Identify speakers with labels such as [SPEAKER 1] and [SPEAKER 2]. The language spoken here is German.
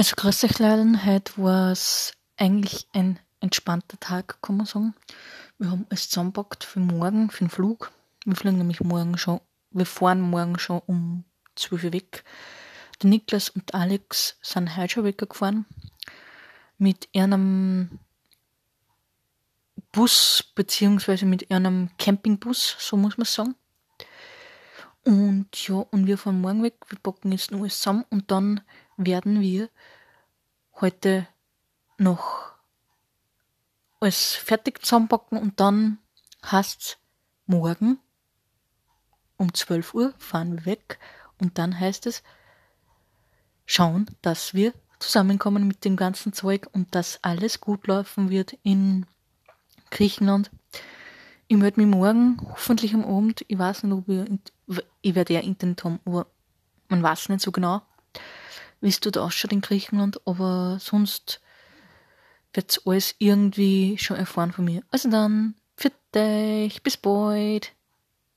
[SPEAKER 1] Also Leute, heute war es eigentlich ein entspannter Tag, kann man sagen. Wir haben es zusammengepackt für morgen, für den Flug. Wir fliegen nämlich morgen schon, wir fahren morgen schon um 12 Uhr weg. Der Niklas und Alex sind heute schon weggefahren. Mit einem Bus, beziehungsweise mit einem Campingbus, so muss man sagen. Und ja, und wir fahren morgen weg, wir packen jetzt noch alles zusammen und dann werden wir heute noch alles fertig zusammenpacken und dann heißt's morgen um 12 Uhr fahren wir weg und dann heißt es schauen, dass wir zusammenkommen mit dem ganzen Zeug und dass alles gut laufen wird in Griechenland. Ich melde mich morgen, hoffentlich am Abend. Ich weiß nicht, ob wir, ich werde ja Internet haben, aber man weiß nicht so genau, wie es dort ausschaut in Griechenland, aber sonst wird's alles irgendwie schon erfahren von mir. Also dann, für dich, bis bald.